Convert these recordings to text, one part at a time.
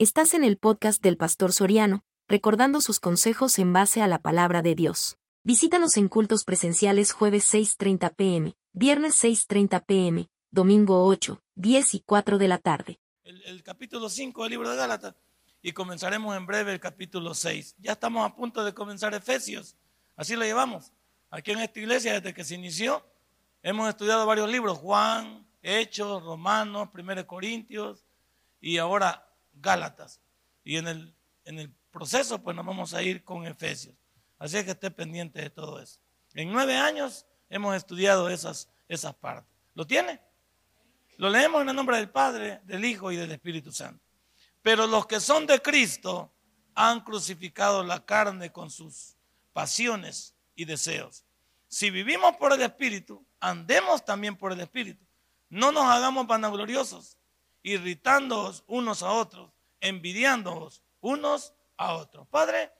Estás en el podcast del Pastor Soriano, recordando sus consejos en base a la palabra de Dios. Visítanos en cultos presenciales jueves 6.30 pm, viernes 6.30 pm, domingo 8, 10 y 4 de la tarde. El, capítulo 5 del libro de Gálatas y comenzaremos en breve el capítulo 6. Ya estamos a punto de comenzar Efesios, así lo llevamos. Aquí en esta iglesia, desde que se inició, hemos estudiado varios libros, Juan, Hechos, Romanos, Primero Corintios y ahora Gálatas. Y en el, en el proceso, pues nos vamos a ir con Efesios. Así que esté pendiente de todo eso. En nueve años hemos estudiado esas, esas partes. ¿Lo tiene? Lo leemos en el nombre del Padre, del Hijo y del Espíritu Santo. Pero los que son de Cristo han crucificado la carne con sus pasiones y deseos. Si vivimos por el Espíritu, andemos también por el Espíritu. No nos hagamos vanagloriosos, irritándoos unos a otros, envidiándoos unos a otros. Padre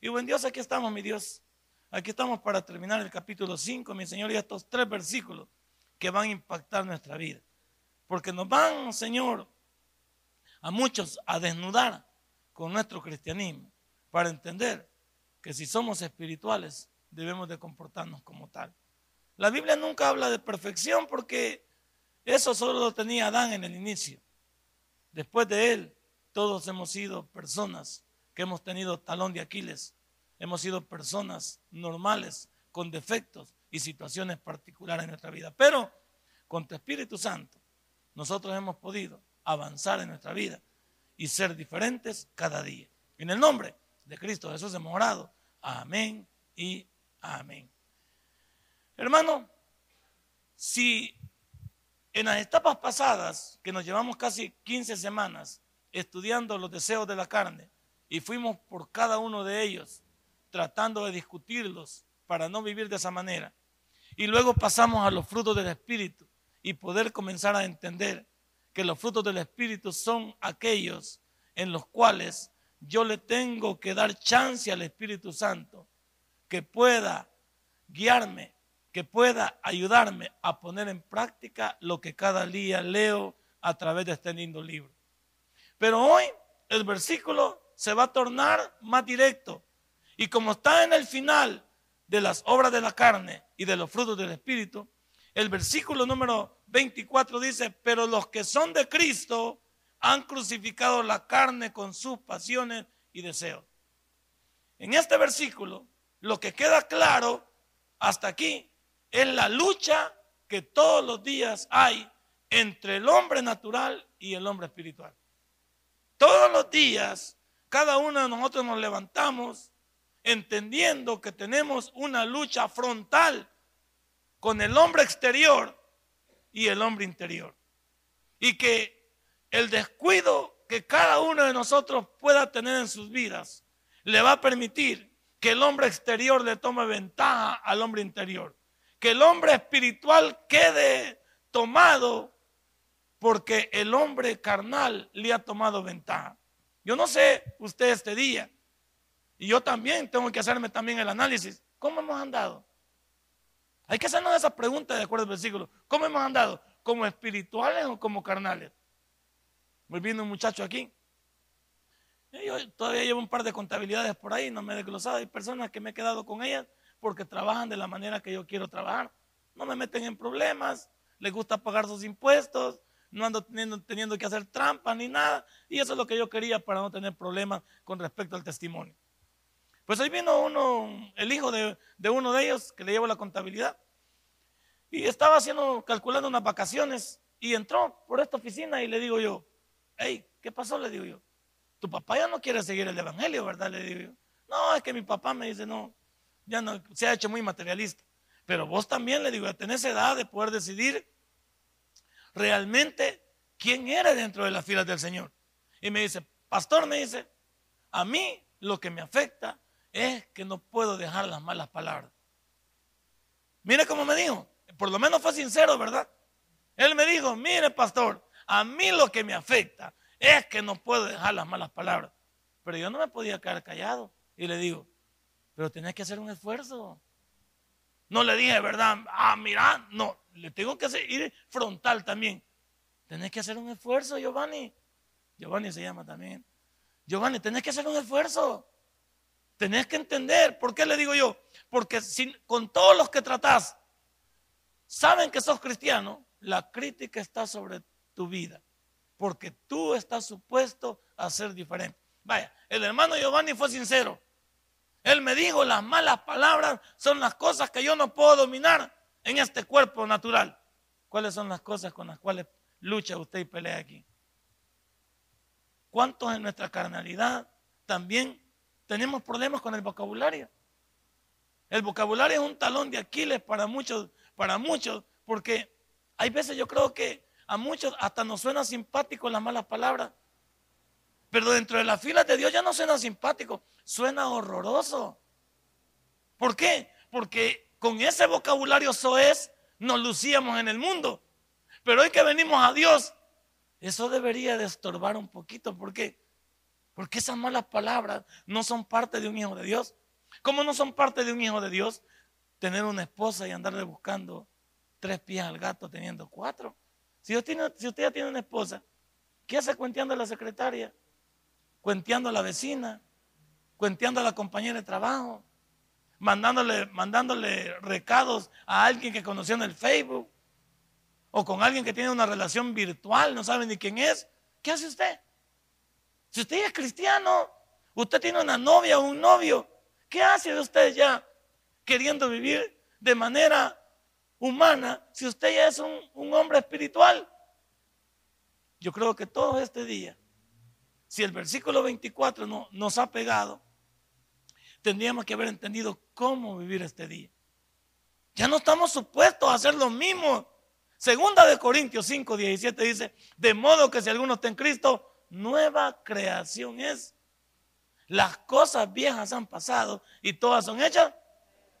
y buen Dios, aquí estamos, mi Dios. Aquí estamos para terminar el capítulo 5, mi Señor, y estos tres versículos que van a impactar nuestra vida. Porque nos van, Señor, a muchos a desnudar con nuestro cristianismo para entender que si somos espirituales debemos de comportarnos como tal. La Biblia nunca habla de perfección porque eso solo lo tenía Adán en el inicio. Después de él, todos hemos sido personas que hemos tenido talón de Aquiles. Hemos sido personas normales, con defectos y situaciones particulares en nuestra vida. Pero con tu Espíritu Santo, nosotros hemos podido avanzar en nuestra vida y ser diferentes cada día. En el nombre de Cristo Jesús hemos orado. Amén y amén. Hermano, si en las etapas pasadas, que nos llevamos casi 15 semanas estudiando los deseos de la carne, y fuimos por cada uno de ellos, tratando de discutirlos para no vivir de esa manera, y luego pasamos a los frutos del Espíritu y poder comenzar a entender que los frutos del Espíritu son aquellos en los cuales yo le tengo que dar chance al Espíritu Santo que pueda guiarme que pueda ayudarme a poner en práctica lo que cada día leo a través de este lindo libro. Pero hoy el versículo se va a tornar más directo. Y como está en el final de las obras de la carne y de los frutos del Espíritu, el versículo número 24 dice, pero los que son de Cristo han crucificado la carne con sus pasiones y deseos. En este versículo, lo que queda claro hasta aquí es la lucha que todos los días hay entre el hombre natural y el hombre espiritual. Todos los días, cada uno de nosotros nos levantamos entendiendo que tenemos una lucha frontal con el hombre exterior y el hombre interior. Y que el descuido que cada uno de nosotros pueda tener en sus vidas le va a permitir que el hombre exterior le tome ventaja al hombre interior que el hombre espiritual quede tomado porque el hombre carnal le ha tomado ventaja. Yo no sé usted este día, y yo también tengo que hacerme también el análisis. ¿Cómo hemos andado? Hay que hacernos esa pregunta de acuerdo al versículo. ¿Cómo hemos andado? ¿Como espirituales o como carnales? Volviendo un muchacho aquí. Yo todavía llevo un par de contabilidades por ahí, no me he desglosado. Hay personas que me he quedado con ellas porque trabajan de la manera que yo quiero trabajar. No me meten en problemas, les gusta pagar sus impuestos, no ando teniendo, teniendo que hacer trampas ni nada. Y eso es lo que yo quería para no tener problemas con respecto al testimonio. Pues ahí vino uno, el hijo de, de uno de ellos que le llevo la contabilidad. Y estaba haciendo, calculando unas vacaciones y entró por esta oficina y le digo yo, hey, ¿qué pasó? Le digo yo, tu papá ya no quiere seguir el evangelio, ¿verdad? Le digo yo, no, es que mi papá me dice, no, ya no se ha hecho muy materialista. Pero vos también le digo, tenés edad de poder decidir realmente quién era dentro de las filas del Señor. Y me dice, pastor, me dice, a mí lo que me afecta es que no puedo dejar las malas palabras. Mire cómo me dijo, por lo menos fue sincero, ¿verdad? Él me dijo, mire, pastor, a mí lo que me afecta es que no puedo dejar las malas palabras. Pero yo no me podía quedar callado. Y le digo, pero tenés que hacer un esfuerzo. No le dije, ¿verdad? Ah, mira, no, le tengo que ir frontal también. Tenés que hacer un esfuerzo, Giovanni. Giovanni se llama también. Giovanni, tenés que hacer un esfuerzo. Tenés que entender. ¿Por qué le digo yo? Porque con todos los que tratás saben que sos cristiano, la crítica está sobre tu vida. Porque tú estás supuesto a ser diferente. Vaya, el hermano Giovanni fue sincero. Él me dijo, las malas palabras son las cosas que yo no puedo dominar en este cuerpo natural. ¿Cuáles son las cosas con las cuales lucha usted y pelea aquí? ¿Cuántos en nuestra carnalidad también tenemos problemas con el vocabulario? El vocabulario es un talón de Aquiles para muchos, para muchos, porque hay veces yo creo que a muchos hasta nos suena simpático las malas palabras. Pero dentro de las filas de Dios ya no suena simpático, suena horroroso. ¿Por qué? Porque con ese vocabulario soez nos lucíamos en el mundo. Pero hoy que venimos a Dios, eso debería de estorbar un poquito. ¿Por qué? Porque esas malas palabras no son parte de un hijo de Dios. ¿Cómo no son parte de un hijo de Dios? Tener una esposa y andarle buscando tres pies al gato teniendo cuatro. Si usted, ya tiene una esposa, ¿qué hace cuenteando a la secretaria? Cuenteando a la vecina, cuenteando a la compañera de trabajo, mandándole, mandándole recados a alguien que conoció en el Facebook o con alguien que tiene una relación virtual, no sabe ni quién es. ¿Qué hace usted? Si usted es cristiano, usted tiene una novia o un novio, ¿qué hace usted ya queriendo vivir de manera humana si usted ya es un, hombre espiritual? Yo creo que todo este día, si el versículo 24 no, nos ha pegado, tendríamos que haber entendido cómo vivir este día. Ya no estamos supuestos a hacer lo mismo. Segunda de Corintios 5, 17 dice, de modo que si alguno está en Cristo, nueva creación es. Las cosas viejas han pasado y todas son hechas.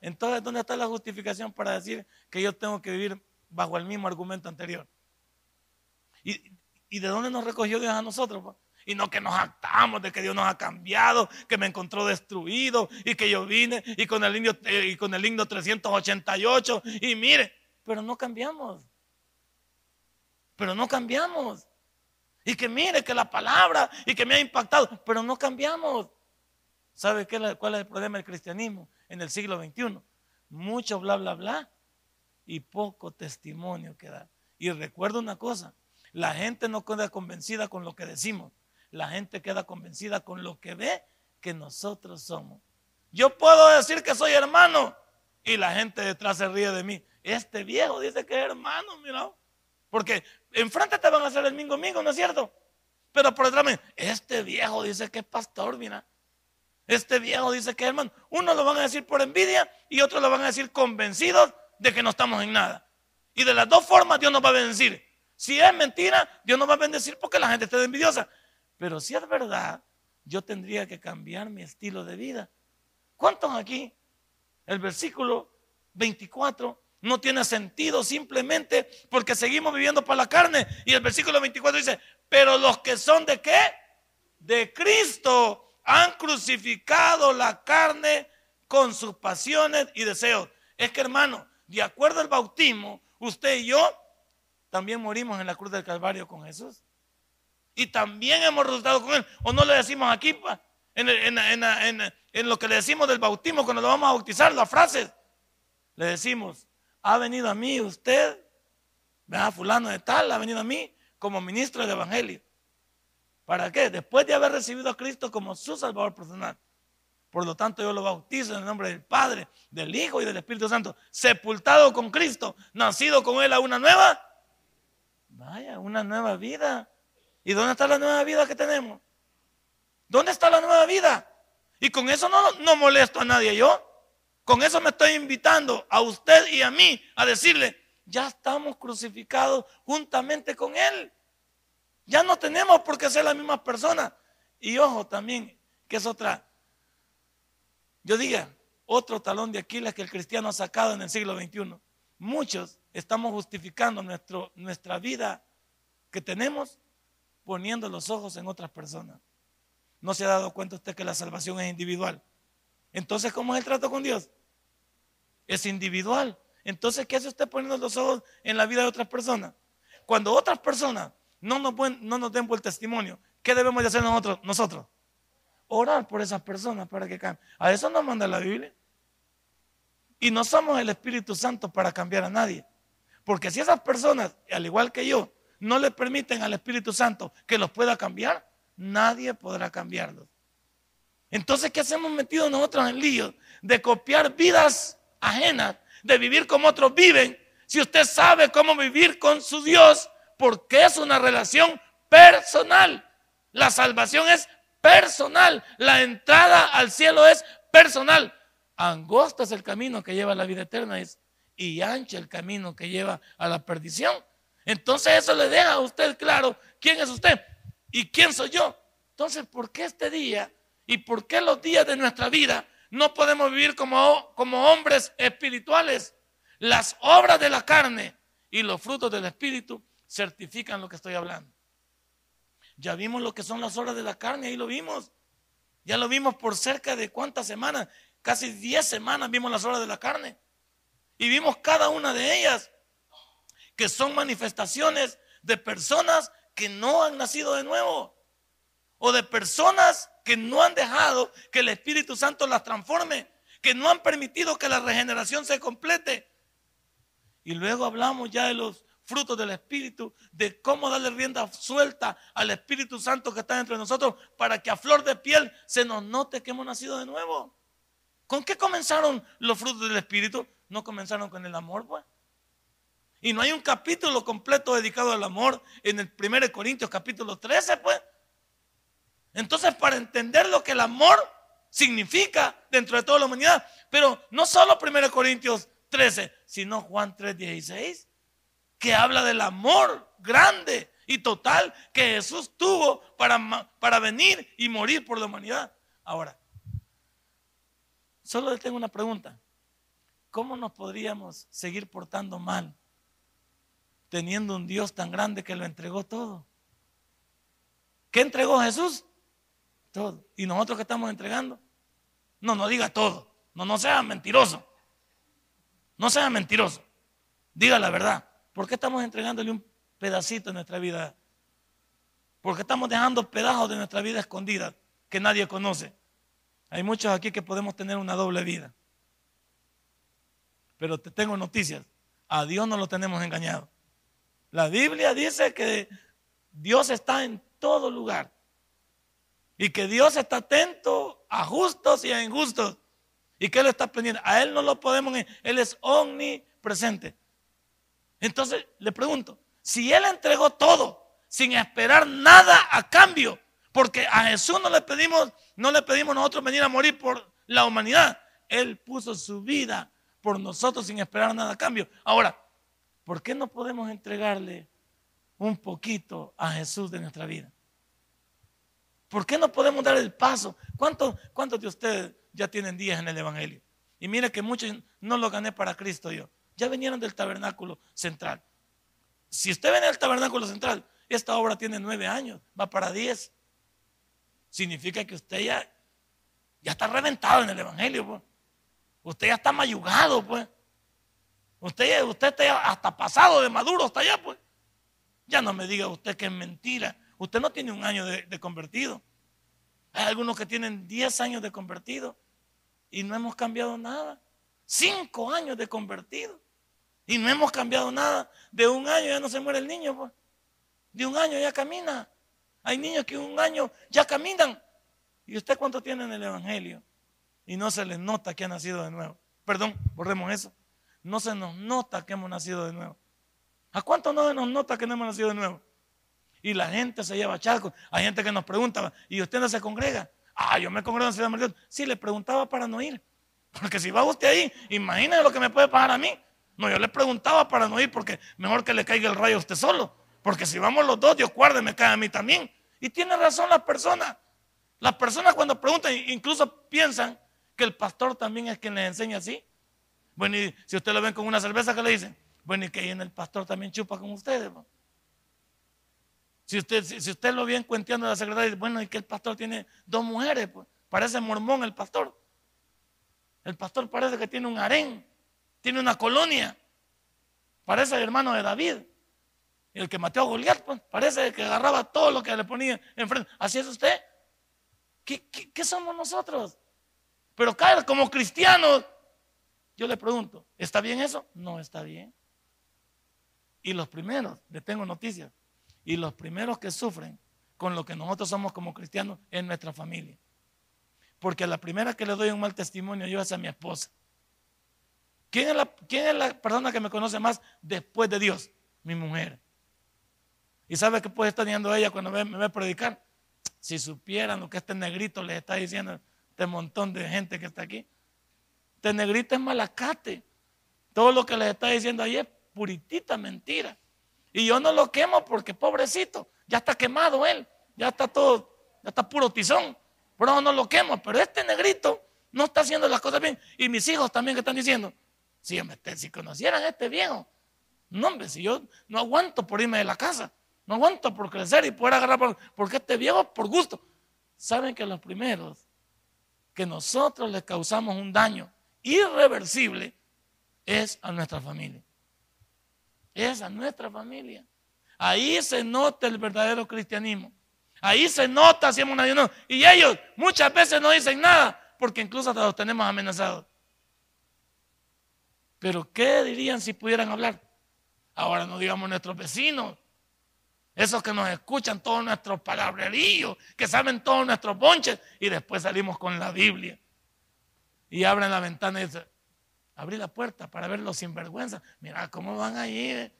Entonces, ¿dónde está la justificación para decir que yo tengo que vivir bajo el mismo argumento anterior? ¿Y, de dónde nos recogió Dios a nosotros? Y no que nos actamos de que Dios nos ha cambiado, que me encontró destruido y que yo vine y con el eh, y con el himno 388 y mire, pero no cambiamos. Pero no cambiamos. Y que mire que la palabra y que me ha impactado, pero no cambiamos. ¿Sabe qué, cuál es el problema del cristianismo en el siglo XXI? Mucho bla, bla, bla y poco testimonio que da. Y recuerdo una cosa, la gente no queda convencida con lo que decimos, la gente queda convencida con lo que ve que nosotros somos. Yo puedo decir que soy hermano y la gente detrás se ríe de mí. Este viejo dice que es hermano, mira. Porque enfrente te van a hacer el mingo mingo, ¿no es cierto? Pero por detrás me, este viejo dice que es pastor, mira. Este viejo dice que es hermano. Uno lo van a decir por envidia y otro lo van a decir convencidos de que no estamos en nada. Y de las dos formas Dios nos va a bendecir. Si es mentira, Dios nos va a bendecir porque la gente está envidiosa. Pero si es verdad, yo tendría que cambiar mi estilo de vida. ¿Cuántos aquí? El versículo 24 no tiene sentido simplemente porque seguimos viviendo para la carne. Y el versículo 24 dice, pero los que son de qué? De Cristo han crucificado la carne con sus pasiones y deseos. Es que hermano, de acuerdo al bautismo, usted y yo también morimos en la cruz del Calvario con Jesús y también hemos resultado con Él. ¿O no le decimos aquí, en, lo que le decimos del bautismo, cuando lo vamos a bautizar, las frases? Le decimos, ha venido a mí usted, vea, fulano de tal, ha venido a mí como ministro del Evangelio. ¿Para qué? Después de haber recibido a Cristo como su Salvador personal. Por lo tanto, yo lo bautizo en el nombre del Padre, del Hijo y del Espíritu Santo. Sepultado con Cristo, nacido con Él a una nueva. Vaya, una nueva vida. ¿Y dónde está la nueva vida que tenemos? ¿Dónde está la nueva vida? Y con eso no, molesto a nadie yo. Con eso me estoy invitando a usted y a mí a decirle, ya estamos crucificados juntamente con Él. Ya no tenemos por qué ser la misma persona. Y ojo también, que es otra, yo diga, otro talón de Aquiles que el cristiano ha sacado en el siglo XXI. Muchos estamos justificando nuestro, nuestra vida que tenemos poniendo los ojos en otras personas. ¿No se ha dado cuenta usted que la salvación es individual? Entonces, ¿cómo es el trato con Dios? Es individual. Entonces, ¿qué hace usted poniendo los ojos en la vida de otras personas? Cuando otras personas no nos, no nos den buen testimonio, ¿qué debemos de hacer nosotros? Nosotros orar por esas personas para que cambien. A eso nos manda la Biblia. Y no somos el Espíritu Santo para cambiar a nadie. Porque si esas personas, al igual que yo, no le permiten al Espíritu Santo que los pueda cambiar, nadie podrá cambiarlos. Entonces, ¿qué hacemos metido nosotros en lío? De copiar vidas ajenas, de vivir como otros viven. Si usted sabe cómo vivir con su Dios, porque es una relación personal. La salvación es personal. La entrada al cielo es personal. Angosto es el camino que lleva a la vida eterna y ancho el camino que lleva a la perdición. Entonces eso le deja a usted claro quién es usted y quién soy yo. Entonces, ¿por qué este día y por qué los días de nuestra vida no podemos vivir como, como hombres espirituales? Las obras de la carne y los frutos del espíritu certifican lo que estoy hablando. Ya vimos lo que son las obras de la carne, ahí lo vimos. Ya lo vimos por cerca de cuántas semanas, casi 10 semanas vimos las obras de la carne. Y vimos cada una de ellas, que son manifestaciones de personas que no han nacido de nuevo. O de personas que no han dejado que el Espíritu Santo las transforme, que no han permitido que la regeneración se complete. Y luego hablamos ya de los frutos del Espíritu, de cómo darle rienda suelta al Espíritu Santo que está entre nosotros para que a flor de piel se nos note que hemos nacido de nuevo. ¿Con qué comenzaron los frutos del Espíritu? No comenzaron con el amor, pues. Y no hay un capítulo completo dedicado al amor en el 1 Corintios capítulo 13, pues. Entonces, para entender lo que el amor significa dentro de toda la humanidad, pero no solo 1 Corintios 13, sino Juan 3, 16 que habla del amor grande y total que Jesús tuvo para, para venir y morir por la humanidad. Ahora, solo le tengo una pregunta. ¿Cómo nos podríamos seguir portando mal teniendo un Dios tan grande que lo entregó todo? ¿Qué entregó Jesús? Todo. ¿Y nosotros qué estamos entregando? No, no diga todo. No, no sea mentiroso. No sea mentiroso. Diga la verdad. ¿Por qué estamos entregándole un pedacito de nuestra vida? ¿Por qué estamos dejando pedazos de nuestra vida escondida que nadie conoce? Hay muchos aquí que podemos tener una doble vida. Pero te tengo noticias. A Dios no lo tenemos engañado. La Biblia dice que Dios está en todo lugar. Y que Dios está atento a justos y a injustos. Y que Él está pendiente. A Él no lo podemos. Él es omnipresente. Entonces le pregunto, si Él entregó todo sin esperar nada a cambio, porque a Jesús no le pedimos, no le pedimos nosotros venir a morir por la humanidad, Él puso su vida por nosotros sin esperar nada a cambio. Ahora, ¿por qué no podemos entregarle un poquito a Jesús de nuestra vida? ¿Por qué no podemos dar el paso? ¿Cuántos, de ustedes ya tienen días en el Evangelio? Y mire que muchos no lo gané para Cristo yo ya vinieron del tabernáculo central. Si usted viene del tabernáculo central, esta obra tiene nueve años, va para diez. Significa que usted ya, ya está reventado en el Evangelio. Pues. Usted ya está mayugado, pues. Usted, usted está hasta pasado de maduro hasta allá, pues. Ya no me diga usted que es mentira. Usted no tiene un año de, convertido. Hay algunos que tienen diez años de convertido y no hemos cambiado nada. Cinco años de convertido. Y no hemos cambiado nada. De un año ya no se muere el niño. Pues. De un año ya camina. Hay niños que un año ya caminan. ¿Y usted cuánto tiene en el Evangelio? Y no se les nota que ha nacido de nuevo. Perdón, borremos eso. No se nos nota que hemos nacido de nuevo. ¿A cuánto no se nos nota que no hemos nacido de nuevo? Y la gente se lleva chasco. Hay gente que nos pregunta, ¿y usted no se congrega? Ah, yo me congrego en Ciudad Martín. Sí, le preguntaba para no ir. Porque si va usted ahí, imagínese lo que me puede pasar a mí. No, yo le preguntaba para no ir porque mejor que le caiga el rayo a usted solo. Porque si vamos los dos, Dios guarde, me cae a mí también. Y tiene razón la persona. Las personas cuando preguntan, incluso piensan que el pastor también es quien les enseña así. Bueno, y si usted lo ven con una cerveza, ¿qué le dicen? Bueno, y que ahí en el pastor también chupa con ustedes. Si usted, si, usted lo ve cuenteando a la secretaria, bueno, y que el pastor tiene dos mujeres, pues, parece mormón el pastor. El pastor parece que tiene un harén tiene una colonia. Parece el hermano de David. El que mató a Goliat, pues, parece que agarraba todo lo que le ponía enfrente. Así es usted. ¿Qué, qué somos nosotros? Pero claro, como cristianos, yo le pregunto, ¿está bien eso? No está bien. Y los primeros, le tengo noticias, y los primeros que sufren con lo que nosotros somos como cristianos es nuestra familia. Porque la primera que le doy un mal testimonio yo es a mi esposa. ¿Quién es, la, ¿Quién es la persona que me conoce más después de Dios? Mi mujer. ¿Y sabe qué puede estar diciendo ella cuando me, me ve predicar? Si supieran lo que este negrito les está diciendo, este montón de gente que está aquí. Negrito es malacate. Todo lo que les está diciendo ahí es puritita mentira. Y yo no lo quemo porque pobrecito, ya está quemado él, ya está todo, ya está puro tizón. Pero no lo quemo, pero este negrito no está haciendo las cosas bien. Y mis hijos también que están diciendo, si, si conocieran a este viejo, no hombre, si yo no aguanto por irme de la casa, no aguanto por crecer y poder agarrar, porque este viejo por gusto. Saben que los primeros que nosotros les causamos un daño irreversible es a nuestra familia. Es a nuestra familia. Ahí se nota el verdadero cristianismo. Ahí se nota si hemos ayuno. Y ellos muchas veces no dicen nada porque incluso hasta los tenemos amenazados. Pero ¿qué dirían si pudieran hablar? Ahora no digamos nuestros vecinos, esos que nos escuchan todos nuestros palabreríos, que saben todos nuestros bonches y después salimos con la Biblia. Y abren la ventana y dicen, abrí la puerta para ver los sinvergüenza. Mira cómo van ahí. Eh.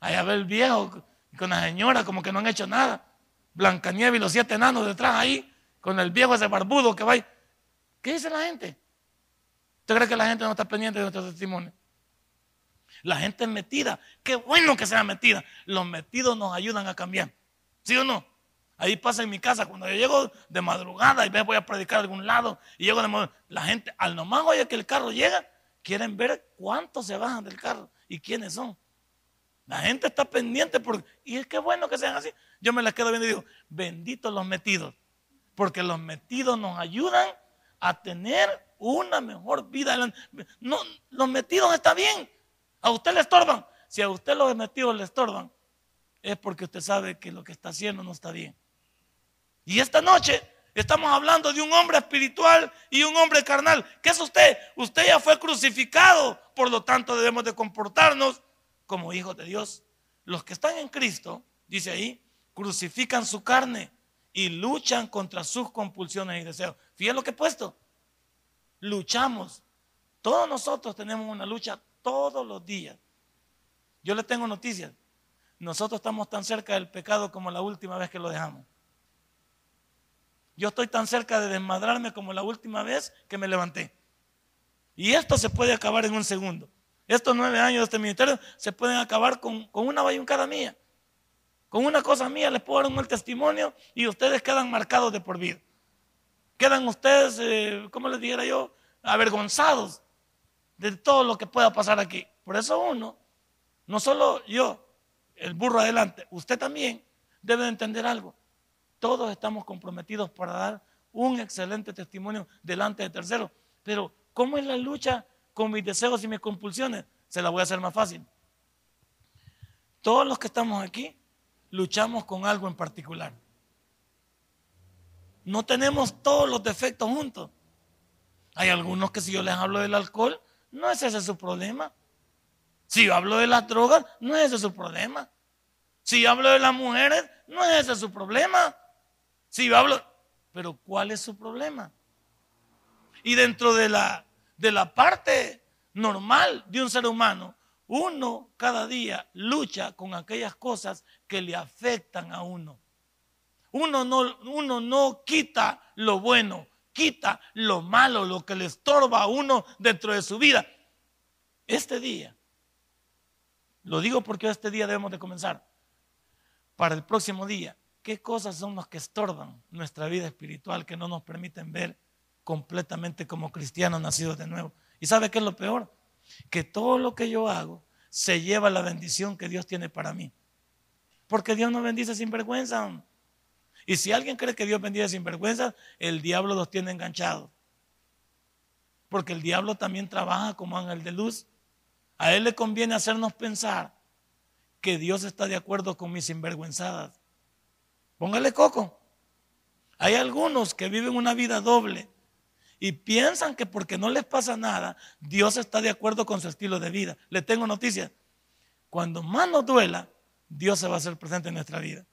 Allá ve el viejo con la señora como que no han hecho nada. Blancanieves y los siete enanos detrás ahí, con el viejo ese barbudo que va ahí. ¿Qué dice la gente? ¿Usted cree que la gente no está pendiente de nuestro testimonio? La gente es metida. Qué bueno que sea metida. Los metidos nos ayudan a cambiar. ¿Sí o no? Ahí pasa en mi casa, cuando yo llego de madrugada y voy a predicar a algún lado y llego de madrugada, la gente, al nomás oye que el carro llega, quieren ver cuántos se bajan del carro y quiénes son. La gente está pendiente porque, y es que bueno que sean así. Yo me las quedo viendo y digo, benditos los metidos, porque los metidos nos ayudan a tener una mejor vida. No, los metidos está bien, a usted le estorban. Si a usted los metidos le estorban, es porque usted sabe que lo que está haciendo no está bien. Y esta noche estamos hablando de un hombre espiritual y un hombre carnal. ¿Qué es usted? Usted ya fue crucificado, por lo tanto debemos de comportarnos como hijos de Dios. Los que están en Cristo, dice ahí, crucifican su carne y luchan contra sus compulsiones y deseos. Fíjense lo que he puesto. Luchamos. Todos nosotros tenemos una lucha todos los días. Yo le tengo noticias. Nosotros estamos tan cerca del pecado como la última vez que lo dejamos. Yo estoy tan cerca de desmadrarme como la última vez que me levanté. Y esto se puede acabar en un segundo. Estos nueve años de este ministerio se pueden acabar con, una bayuncada mía. Con una cosa mía les puedo dar un mal testimonio y ustedes quedan marcados de por vida. Quedan ustedes, eh, ¿cómo les dijera yo? Avergonzados de todo lo que pueda pasar aquí. Por eso uno, no solo yo, el burro adelante, usted también debe entender algo. Todos estamos comprometidos para dar un excelente testimonio delante de terceros. Pero, ¿cómo es la lucha con mis deseos y mis compulsiones? Se la voy a hacer más fácil. Todos los que estamos aquí luchamos con algo en particular. No tenemos todos los defectos juntos. Hay algunos que si yo les hablo del alcohol, no es ese su problema. Si yo hablo de las drogas, no es ese su problema. Si yo hablo de las mujeres, no es ese su problema. Si yo hablo, pero ¿cuál es su problema? Y dentro de la, de la parte normal de un ser humano, uno cada día lucha con aquellas cosas que le afectan a uno. Uno no, uno no quita lo bueno, quita lo malo, lo que le estorba a uno dentro de su vida. Este día, lo digo porque este día debemos de comenzar. Para el próximo día, ¿qué cosas son las que estorban nuestra vida espiritual, que no nos permiten ver completamente como cristianos nacidos de nuevo? ¿Y sabe qué es lo peor? Que todo lo que yo hago se lleva la bendición que Dios tiene para mí. Porque Dios no bendice sin vergüenza. Y si alguien cree que Dios bendice sin vergüenza, el diablo los tiene enganchados. Porque el diablo también trabaja como ángel de luz. A él le conviene hacernos pensar que Dios está de acuerdo con mis sinvergüenzadas. Póngale coco. Hay algunos que viven una vida doble y piensan que porque no les pasa nada, Dios está de acuerdo con su estilo de vida. Le tengo noticias. Cuando más nos duela, Dios se va a hacer presente en nuestra vida.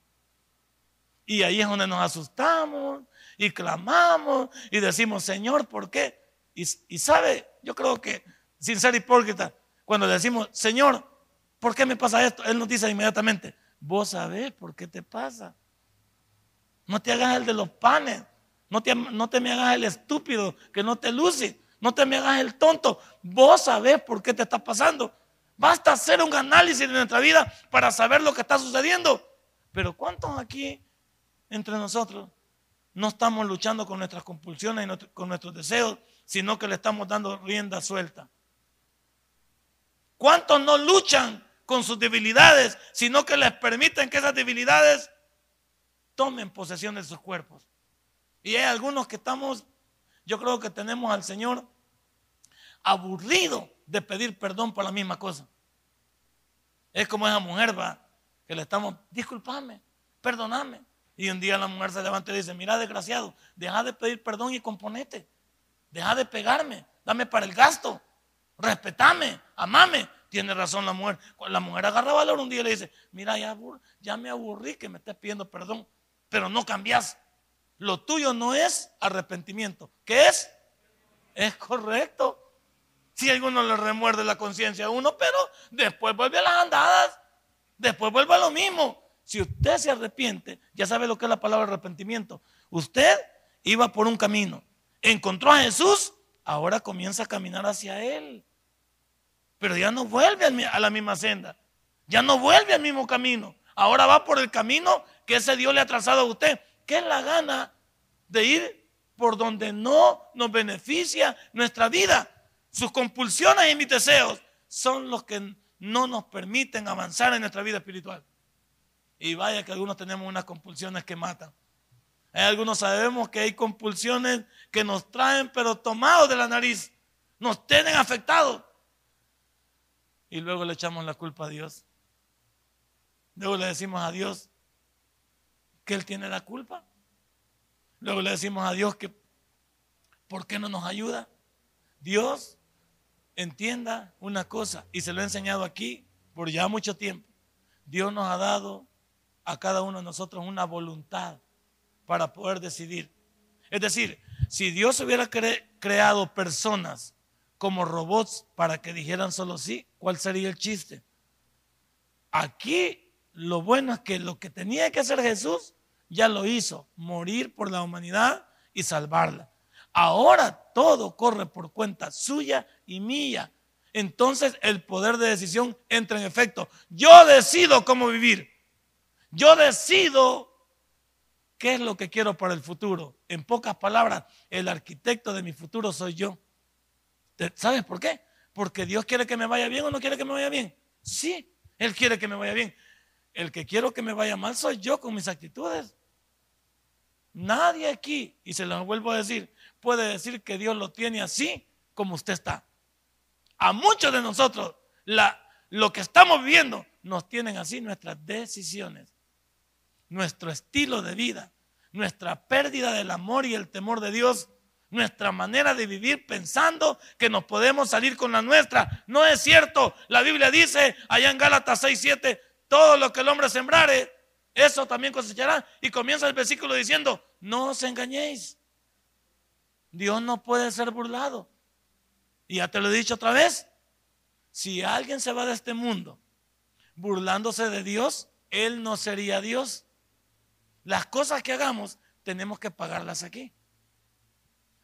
Y ahí es donde nos asustamos y clamamos y decimos, Señor, ¿por qué? Y, y sabe, yo creo que, sin ser hipócrita, cuando decimos, Señor, ¿por qué me pasa esto? Él nos dice inmediatamente, vos sabés por qué te pasa. No te hagas el de los panes. No te, no te me hagas el estúpido que no te luce. No te me hagas el tonto. Vos sabés por qué te está pasando. Basta hacer un análisis de nuestra vida para saber lo que está sucediendo. Pero ¿cuántos aquí entre nosotros no estamos luchando con nuestras compulsiones y con nuestros deseos, sino que le estamos dando rienda suelta? ¿Cuántos no luchan con sus debilidades, sino que les permiten que esas debilidades tomen posesión de sus cuerpos. Y hay algunos que estamos, yo creo que tenemos al Señor aburrido de pedir perdón por la misma cosa. Es como esa mujer, va, que le estamos, disculpame, perdoname. Y un día la mujer se levanta y dice, mira desgraciado, deja de pedir perdón y componete. Deja de pegarme, dame para el gasto, respetame, amame. Tiene razón la mujer. La mujer agarra valor un día y le dice, mira, ya, ya me aburrí que me estés pidiendo perdón pero no cambias. Lo tuyo no es arrepentimiento. ¿Qué es? Es correcto. Si alguno le remuerde la conciencia a uno, pero después vuelve a las andadas. Después vuelve a lo mismo. Si usted se arrepiente, ya sabe lo que es la palabra arrepentimiento. Usted iba por un camino, encontró a Jesús, ahora comienza a caminar hacia Él. Pero ya no vuelve a la misma senda, ya no vuelve al mismo camino. Ahora va por el camino que ese Dios le ha trazado a usted. ¿Qué es la gana de ir por donde no nos beneficia nuestra vida? Sus compulsiones y mis deseos son los que no nos permiten avanzar en nuestra vida espiritual. Y vaya que algunos tenemos unas compulsiones que matan. Hay algunos sabemos que hay compulsiones que nos traen, pero tomados de la nariz, nos tienen afectados. Y luego le echamos la culpa a Dios. Luego le decimos a Dios, que Él tiene la culpa. Luego le decimos a Dios que, ¿por qué no nos ayuda? Dios entienda una cosa, y se lo he enseñado aquí por ya mucho tiempo. Dios nos ha dado a cada uno de nosotros una voluntad para poder decidir. Es decir, si Dios hubiera creado personas como robots para que dijeran solo sí, ¿cuál sería el chiste? Aquí lo bueno es que lo que tenía que hacer Jesús ya lo hizo, morir por la humanidad y salvarla. Ahora todo corre por cuenta suya y mía. Entonces el poder de decisión entra en efecto. Yo decido cómo vivir. Yo decido qué es lo que quiero para el futuro. En pocas palabras, el arquitecto de mi futuro soy yo. ¿Sabes por qué? Porque Dios quiere que me vaya bien o no quiere que me vaya bien. Sí, Él quiere que me vaya bien. El que quiero que me vaya mal soy yo con mis actitudes. Nadie aquí, y se lo vuelvo a decir, puede decir que Dios lo tiene así como usted está. A muchos de nosotros, la, lo que estamos viviendo, nos tienen así nuestras decisiones, nuestro estilo de vida, nuestra pérdida del amor y el temor de Dios, nuestra manera de vivir pensando que nos podemos salir con la nuestra. No es cierto. La Biblia dice allá en Gálatas 6, 7, todo lo que el hombre sembrare, eso también cosechará. Y comienza el versículo diciendo, no os engañéis. Dios no puede ser burlado. Y ya te lo he dicho otra vez. Si alguien se va de este mundo burlándose de Dios, Él no sería Dios. Las cosas que hagamos tenemos que pagarlas aquí.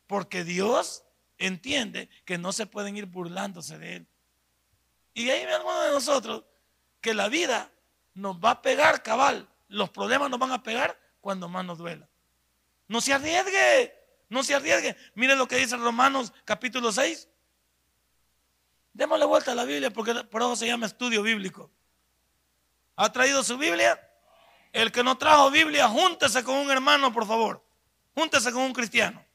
Porque Dios entiende que no se pueden ir burlándose de Él. Y ahí algunos de nosotros que la vida nos va a pegar cabal los problemas nos van a pegar cuando más nos duela. No se arriesgue, no se arriesgue. Mire lo que dice Romanos capítulo 6. Démosle vuelta a la Biblia porque por eso se llama estudio bíblico. ¿Ha traído su Biblia? El que no trajo Biblia, júntese con un hermano, por favor. Júntese con un cristiano.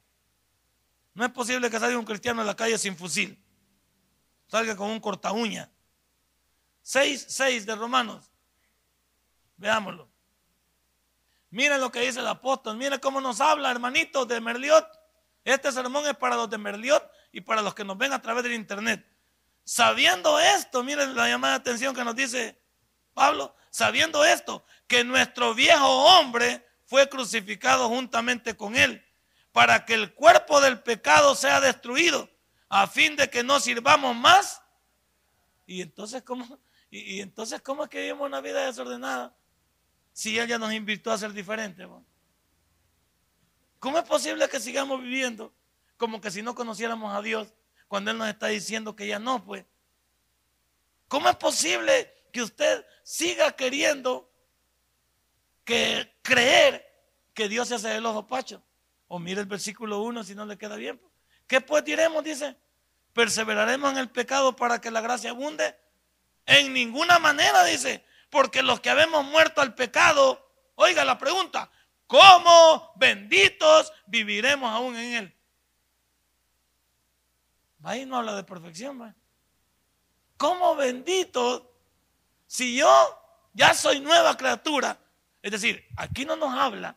No es posible que salga un cristiano en la calle sin fusil. Salga con un corta uña. 6, 6 de Romanos. Veámoslo. Miren lo que dice el apóstol, miren cómo nos habla, hermanitos de Merliot. Este sermón es para los de Merliot y para los que nos ven a través del internet. Sabiendo esto, miren la llamada de atención que nos dice Pablo, sabiendo esto, que nuestro viejo hombre fue crucificado juntamente con él, para que el cuerpo del pecado sea destruido, a fin de que no sirvamos más. Y entonces, ¿cómo, y, entonces, ¿cómo es que vivimos una vida desordenada? Si Él ya nos invitó a ser diferentes. ¿Cómo es posible que sigamos viviendo como que si no conociéramos a Dios cuando Él nos está diciendo que ya no, pues? ¿Cómo es posible que usted siga queriendo que creer que Dios se hace el ojo pacho? O mire el versículo 1 si no le queda bien. Pues. ¿Qué pues diremos? Dice, perseveraremos en el pecado para que la gracia abunde. En ninguna manera, dice, porque los que habemos muerto al pecado, oiga la pregunta, ¿cómo benditos viviremos aún en él? Ahí no habla de perfección, ¿va? ¿Cómo benditos si yo ya soy nueva criatura? Es decir, aquí no nos habla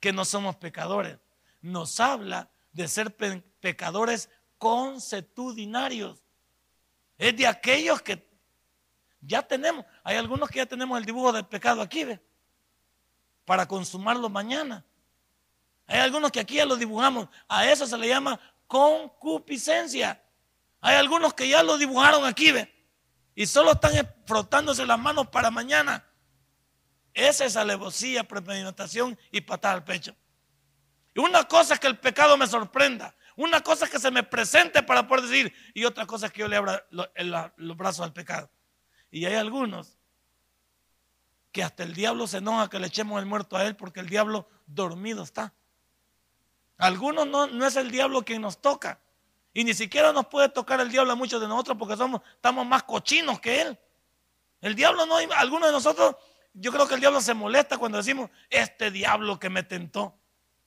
que no somos pecadores, nos habla de ser pecadores consuetudinarios. Es de aquellos que ya tenemos, hay algunos que ya tenemos el dibujo del pecado aquí, ¿ve? Para consumarlo mañana. Hay algunos que aquí ya lo dibujamos. A eso se le llama concupiscencia. Hay algunos que ya lo dibujaron aquí, ¿ve? Y solo están frotándose las manos para mañana. Esa es alevosía, premeditación y patada al pecho. Y una cosa es que el pecado me sorprenda. Una cosa es que se me presente para poder decir. Y otra cosa es que yo le abra los brazos al pecado. Y hay algunos que hasta el diablo se enoja que le echemos el muerto a él porque el diablo dormido está. Algunos no, no es el diablo quien nos toca. Y ni siquiera nos puede tocar el diablo a muchos de nosotros porque somos, estamos más cochinos que él. El diablo no, algunos de nosotros, yo creo que el diablo se molesta cuando decimos, este diablo que me tentó.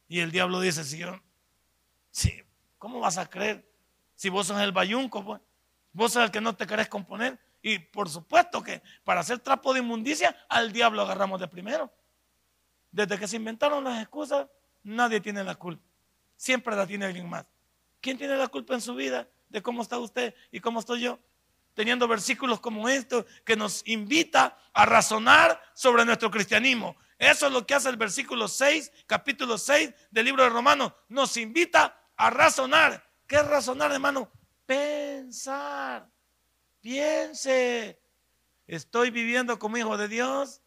Y el diablo dice, sí ¿cómo vas a creer? Si vos sos el bayunco, pues, vos sos el que no te querés componer. Y por supuesto que para hacer trapo de inmundicia, al diablo agarramos de primero. Desde que se inventaron las excusas, nadie tiene la culpa. Siempre la tiene alguien más. ¿Quién tiene la culpa en su vida de cómo está usted y cómo estoy yo? Teniendo versículos como estos que nos invita a razonar sobre nuestro cristianismo. Eso es lo que hace el versículo 6, capítulo 6 del libro de Romanos. Nos invita a razonar. ¿Qué es razonar, hermano? Pensar. Piense, ¿estoy viviendo como hijo de Dios?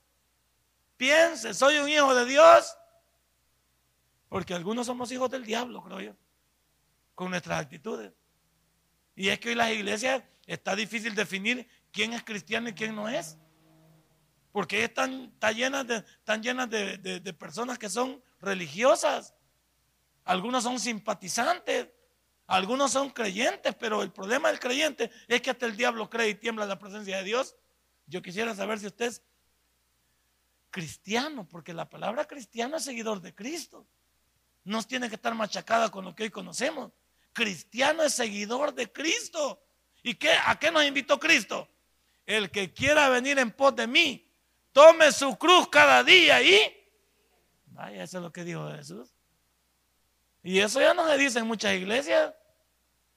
Piense, ¿soy un hijo de Dios? Porque algunos somos hijos del diablo, creo yo, con nuestras actitudes. Y es que hoy las iglesias está difícil definir quién es cristiano y quién no es. Porque están, de, están llenas de personas que son religiosas. Algunos son simpatizantes. Algunos son creyentes, pero el problema del creyente es que hasta el diablo cree y tiembla la presencia de Dios. Yo quisiera saber si usted es cristiano, porque la palabra cristiano es seguidor de Cristo. No tiene que estar machacada con lo que hoy conocemos. Cristiano es seguidor de Cristo. ¿Y qué, a qué nos invitó Cristo? El que quiera venir en pos de mí, tome su cruz cada día y... Vaya, eso es lo que dijo Jesús. Y eso ya no se dice en muchas iglesias.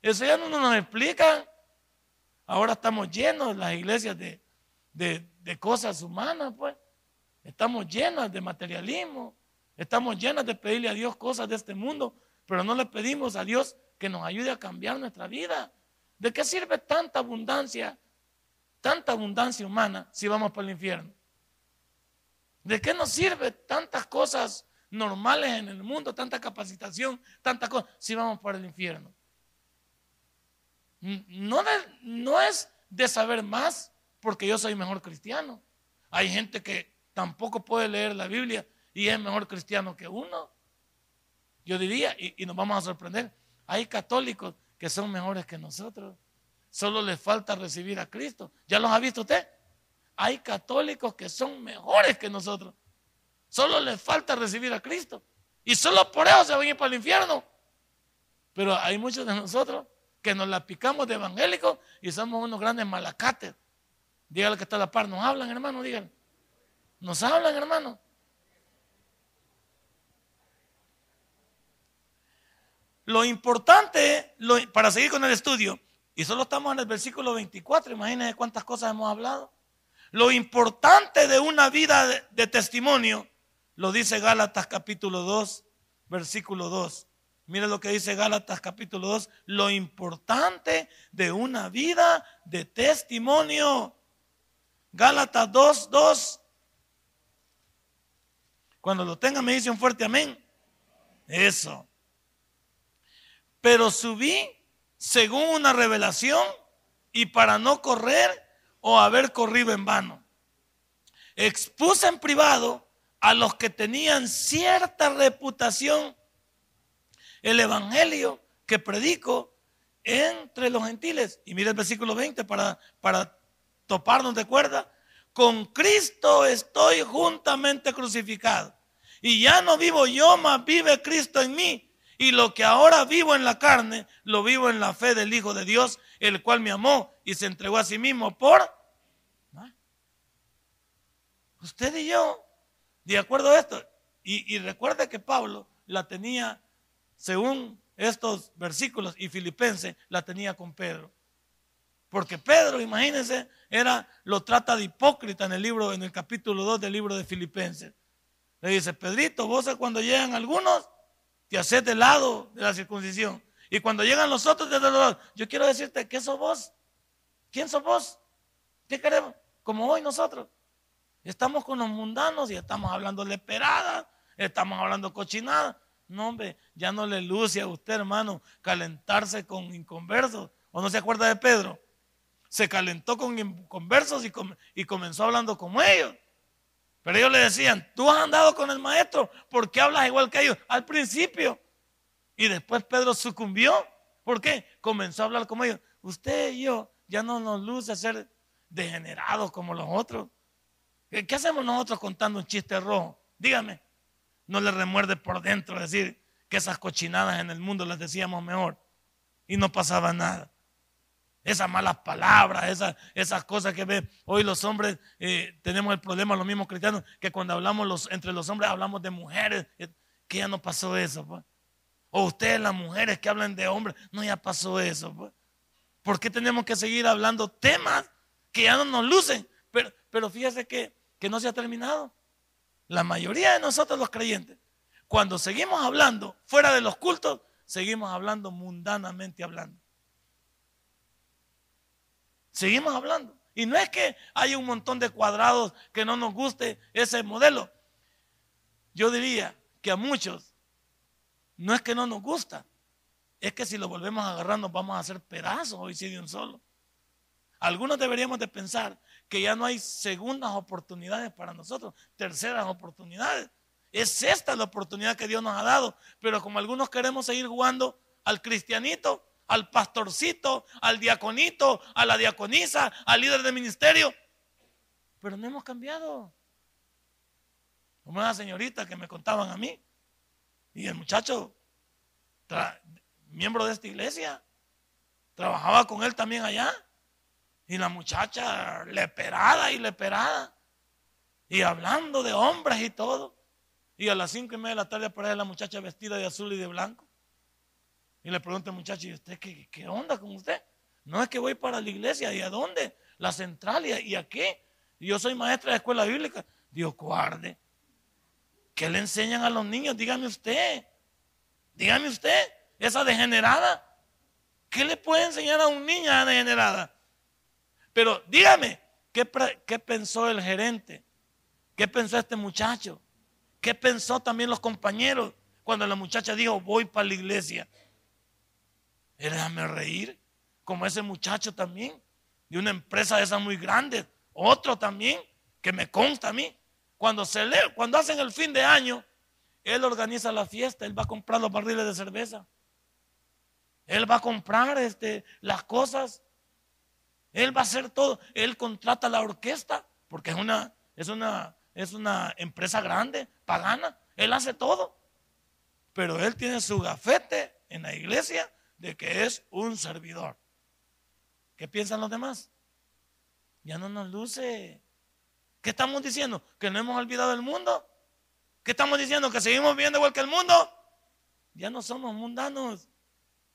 Eso ya no nos explica. Ahora estamos llenos las iglesias de, de, cosas humanas, pues. Estamos llenas de materialismo. Estamos llenas de pedirle a Dios cosas de este mundo, pero no le pedimos a Dios que nos ayude a cambiar nuestra vida. ¿De qué sirve tanta abundancia, tanta abundancia humana si vamos para el infierno? ¿De qué nos sirve tantas cosas normales en el mundo, tanta capacitación, tanta cosa, si vamos para el infierno? No, no es de saber más porque yo soy mejor cristiano. Hay gente que tampoco puede leer la Biblia y es mejor cristiano que uno. Yo diría, y, nos vamos a sorprender, hay católicos que son mejores que nosotros. Solo les falta recibir a Cristo. ¿Ya los ha visto usted? Hay católicos que son mejores que nosotros. Solo les falta recibir a Cristo. Y solo por eso se van a ir para el infierno. Pero hay muchos de nosotros que nos la picamos de evangélicos y somos unos grandes malacates. Dígale que está a la par. Nos hablan, hermano, díganle. Nos hablan, hermano. Lo importante, para seguir con el estudio, y solo estamos en el versículo 24, imagínense cuántas cosas hemos hablado. Lo importante de una vida de testimonio lo dice Gálatas capítulo 2, versículo 2. Mire lo que dice Gálatas capítulo 2. Lo importante de una vida de testimonio. Gálatas 2, 2. Cuando lo tenga me dice un fuerte amén. Eso. Pero subí según una revelación y para no correr o haber corrido en vano. Expuse en privado a los que tenían cierta reputación el evangelio que predico entre los gentiles. Y mira el versículo 20 para, para toparnos de cuerda. Con Cristo estoy juntamente crucificado. Y ya no vivo yo, mas vive Cristo en mí. Y lo que ahora vivo en la carne, lo vivo en la fe del Hijo de Dios, el cual me amó y se entregó a sí mismo por... Usted y yo, de acuerdo a esto, y, recuerde que Pablo la tenía, según estos versículos y Filipenses, la tenía con Pedro. Porque Pedro, imagínense, era, lo trata de hipócrita en el libro, en el capítulo 2 del libro de Filipenses. Le dice, Pedrito, vos cuando llegan algunos, te haces del lado de la circuncisión. Y cuando llegan los otros, los lados. Yo quiero decirte, ¿qué sos vos? ¿Quién sos vos? ¿Qué queremos? Como hoy nosotros. Estamos con los mundanos y estamos hablando leperadas, estamos hablando cochinadas. No, hombre, ya no le luce a usted, hermano, calentarse con inconversos. ¿O no se acuerda de Pedro? Se calentó con inconversos y, y comenzó hablando como ellos. Pero ellos le decían, tú has andado con el maestro, ¿por qué hablas igual que ellos? Al principio. Y después Pedro sucumbió. ¿Por qué? Comenzó a hablar como ellos. Usted y yo ya no nos luce ser degenerados como los otros. ¿Qué hacemos nosotros contando un chiste rojo? Dígame. No le remuerde por dentro decir que esas cochinadas en el mundo las decíamos mejor. Y no pasaba nada esas malas palabras, esas, cosas que. Hoy los hombres eh, tenemos el problema, los mismos cristianos, que cuando hablamos entre los hombres hablamos de mujeres, eh, que ya no pasó eso. Pues. O ustedes las mujeres que hablan de hombres, no ya pasó eso. Pues. ¿Por qué tenemos que seguir hablando temas que ya no nos lucen? Pero, pero fíjese que, que no se ha terminado. La mayoría de nosotros los creyentes, cuando seguimos hablando fuera de los cultos, seguimos hablando mundanamente hablando. Seguimos hablando. Y no es que hay un montón de cuadrados que no nos guste ese modelo. Yo diría que a muchos no es que no nos gusta, es que si lo volvemos a agarrar nos vamos a hacer pedazos hoy sí de un solo. Algunos deberíamos de pensar que ya no hay segundas oportunidades para nosotros, terceras oportunidades. Es esta la oportunidad que Dios nos ha dado, pero como algunos queremos seguir jugando al cristianito, al pastorcito, al diaconito, a la diaconisa, al líder de ministerio. Pero no hemos cambiado. Como una señorita que me contaban a mí. Y el muchacho, miembro de esta iglesia, trabajaba con él también allá. Y la muchacha leperada y leperada. Y hablando de hombres y todo. Y a las cinco y media de la tarde aparece la muchacha vestida de azul y de blanco. Y le pregunto al muchacho, ¿y usted qué, qué, onda con usted? No es que voy para la iglesia, ¿y a dónde? La central, ¿y a, qué? yo soy maestra de escuela bíblica. Dios guarde. ¿Qué le enseñan a los niños? Dígame usted. Dígame usted, esa degenerada. ¿Qué le puede enseñar a un niño a degenerada? Pero dígame, ¿qué, ¿qué pensó el gerente? ¿Qué pensó este muchacho? ¿Qué pensó también los compañeros cuando la muchacha dijo, voy para la iglesia? déjame reír, como ese muchacho también, de una empresa de esas muy grandes, otro también, que me consta a mí. Cuando se lee, cuando hacen el fin de año, él organiza la fiesta, él va a comprar los barriles de cerveza. Él va a comprar este, las cosas. Él va a hacer todo. Él contrata la orquesta, porque es una, es una, es una empresa grande, pagana. Él hace todo. Pero él tiene su gafete en la iglesia de que es un servidor. ¿Qué piensan los demás? Ya no nos luce. ¿Qué estamos diciendo? ¿Que no hemos olvidado el mundo? ¿Qué estamos diciendo? ¿Que seguimos viviendo igual que el mundo? Ya no somos mundanos.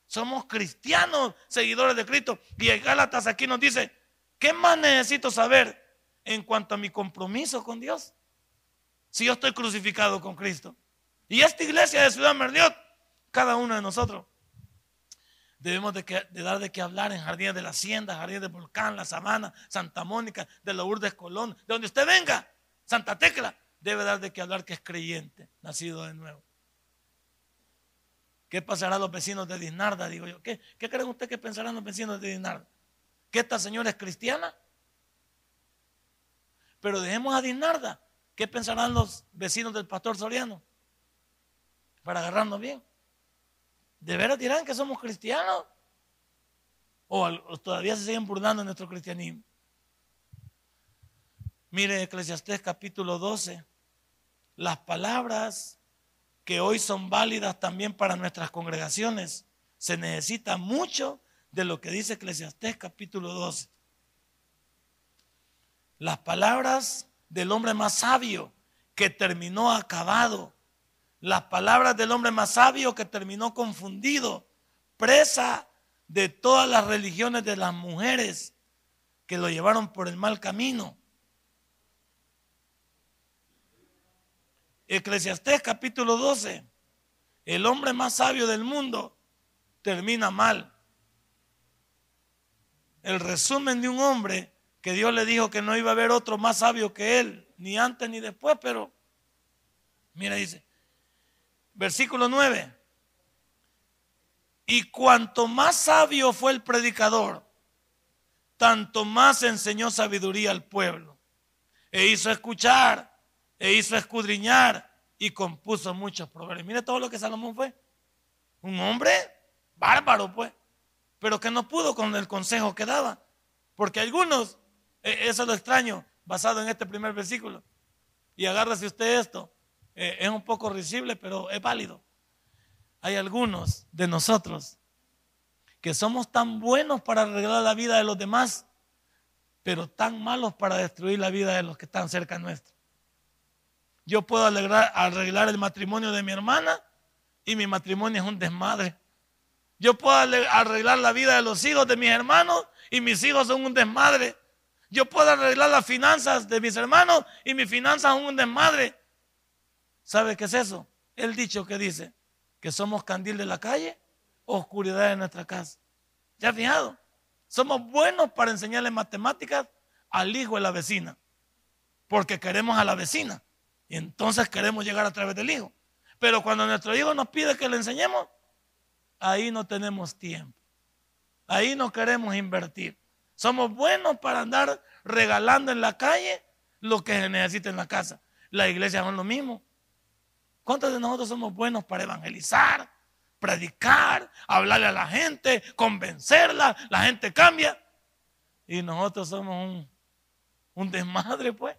Somos cristianos, seguidores de Cristo. Y el Gálatas aquí nos dice, ¿qué más necesito saber en cuanto a mi compromiso con Dios? Si yo estoy crucificado con Cristo. Y esta iglesia de Ciudad Merliot, cada uno de nosotros, debemos de, dar de qué hablar en Jardines de la Hacienda, Jardines de Volcán, La Sabana, Santa Mónica, de Lourdes Colón, de donde usted venga, Santa Tecla, debe dar de qué hablar que es creyente, nacido de nuevo. ¿Qué pasará a los vecinos de Dinarda? Digo yo. ¿Qué, ¿Qué creen ustedes que pensarán los vecinos de Dinarda? ¿Que esta señora es cristiana? Pero dejemos a Dinarda. ¿Qué pensarán los vecinos del pastor Soriano? Para agarrarnos bien. ¿De veras dirán que somos cristianos? ¿O, todavía se siguen burlando de nuestro cristianismo? Mire Eclesiastés capítulo 12. Las palabras que hoy son válidas también para nuestras congregaciones. Se necesita mucho de lo que dice Eclesiastés capítulo 12. Las palabras del hombre más sabio que terminó acabado. Las palabras del hombre más sabio que terminó confundido, presa de todas las religiones de las mujeres que lo llevaron por el mal camino. Eclesiastés capítulo 12. El hombre más sabio del mundo termina mal. El resumen de un hombre que Dios le dijo que no iba a haber otro más sabio que él, ni antes ni después, pero mira, dice, versículo 9. Y cuanto más sabio fue el predicador, tanto más enseñó sabiduría al pueblo. E hizo escuchar e hizo escudriñar y compuso muchos proverbios. Mire todo lo que Salomón fue. Un hombre bárbaro, pues, pero que no pudo con el consejo que daba. Porque algunos, e, eso es lo extraño, basado en este primer versículo. Y agárrese usted esto. E, es un poco risible, pero es válido. Hay algunos de nosotros que somos tan buenos para arreglar la vida de los demás, pero tan malos para destruir la vida de los que están cerca nuestro. Yo puedo arreglar, el matrimonio de mi hermana y mi matrimonio es un desmadre. Yo puedo arreglar la vida de los hijos de mis hermanos y mis hijos son un desmadre. Yo puedo arreglar las finanzas de mis hermanos y mis finanzas son un desmadre. ¿Sabe qué es eso? El dicho que dice que somos candil de la calle, oscuridad de nuestra casa. ¿Ya fijado? Somos buenos para enseñarle matemáticas al hijo de la vecina, porque queremos a la vecina. Y entonces queremos llegar a través del Hijo. Pero cuando nuestro Hijo nos pide que le enseñemos, ahí no tenemos tiempo. Ahí no queremos invertir. Somos buenos para andar regalando en la calle lo que se necesita en la casa. La iglesia es lo mismo. ¿Cuántos de nosotros somos buenos para evangelizar, predicar, hablarle a la gente, convencerla? La gente cambia. Y nosotros somos un, un desmadre, pues.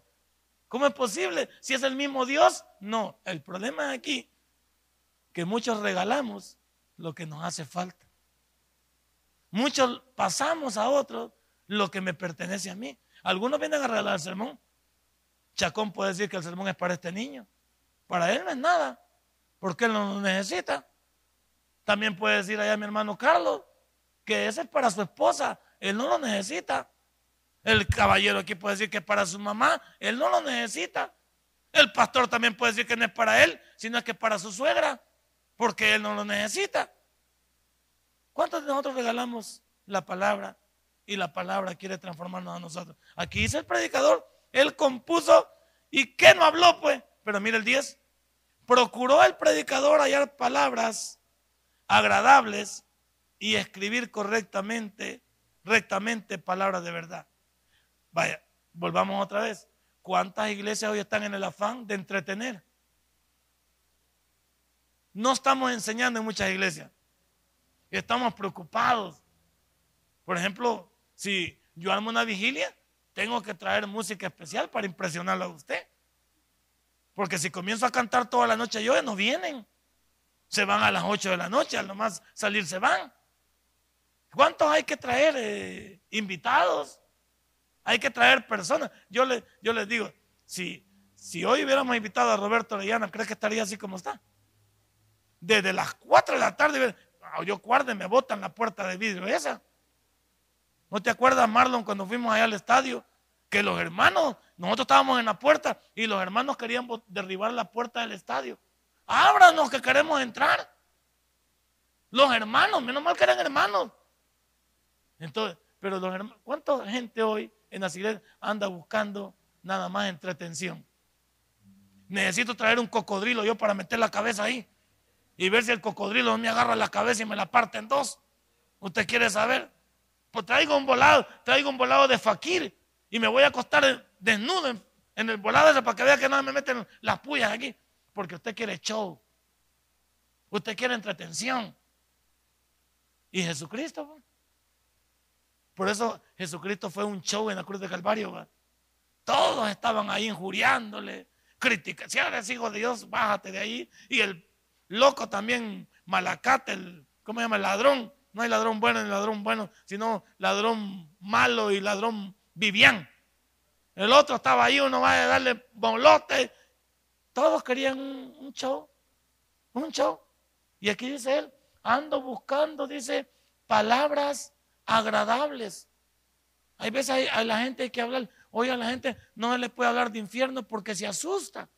¿Cómo es posible? Si es el mismo Dios. No, el problema es aquí que muchos regalamos lo que nos hace falta. Muchos pasamos a otros lo que me pertenece a mí. Algunos vienen a regalar el sermón. Chacón puede decir que el sermón es para este niño. Para él no es nada, porque él no lo necesita. También puede decir allá mi hermano Carlos que ese es para su esposa. Él no lo necesita. El caballero aquí puede decir que es para su mamá, él no lo necesita. El pastor también puede decir que no es para él, sino que es para su suegra, porque él no lo necesita. ¿Cuántos de nosotros regalamos la palabra y la palabra quiere transformarnos a nosotros? Aquí dice el predicador, él compuso y ¿qué no habló pues? Pero mire el 10, procuró el predicador hallar palabras agradables y escribir correctamente, rectamente palabras de verdad. Vaya, volvamos otra vez. ¿Cuántas iglesias hoy están en el afán de entretener? No estamos enseñando en muchas iglesias. Estamos preocupados. Por ejemplo, si yo armo una vigilia, tengo que traer música especial para impresionarlo a usted. Porque si comienzo a cantar toda la noche yo, no vienen. Se van a las 8 de la noche, al nomás salir se van. ¿Cuántos hay que traer eh, invitados? Hay que traer personas. Yo, le, yo les digo, si, si hoy hubiéramos invitado a Roberto Orellana, ¿crees que estaría así como está? Desde las 4 de la tarde, yo guarde, me botan la puerta de vidrio esa. ¿No te acuerdas, Marlon, cuando fuimos allá al estadio? Que los hermanos, nosotros estábamos en la puerta y los hermanos querían derribar la puerta del estadio. Ábranos que queremos entrar. Los hermanos, menos mal que eran hermanos. Entonces, pero los hermanos, ¿cuánta gente hoy en iglesia anda buscando nada más entretención? Necesito traer un cocodrilo yo para meter la cabeza ahí y ver si el cocodrilo me agarra la cabeza y me la parte en dos. ¿Usted quiere saber? Pues traigo un volado, traigo un volado de fakir y me voy a acostar desnudo en, el volado ese para que vea que no me meten las puyas aquí. Porque usted quiere show. Usted quiere entretención. Y Jesucristo, pues. Por eso Jesucristo fue un show en la cruz de Calvario. Todos estaban ahí injuriándole, criticando. Si eres hijo de Dios, bájate de ahí. Y el loco también, Malacate, ¿cómo se llama? El ladrón. No hay ladrón bueno ni ladrón bueno, sino ladrón malo y ladrón vivián. El otro estaba ahí, uno va a darle bolote. Todos querían un, show, un show. Y aquí dice él, ando buscando, dice, palabras agradables. Hay veces hay, a la gente hay que hablar, oye, a la gente no le puede hablar de infierno porque se asusta.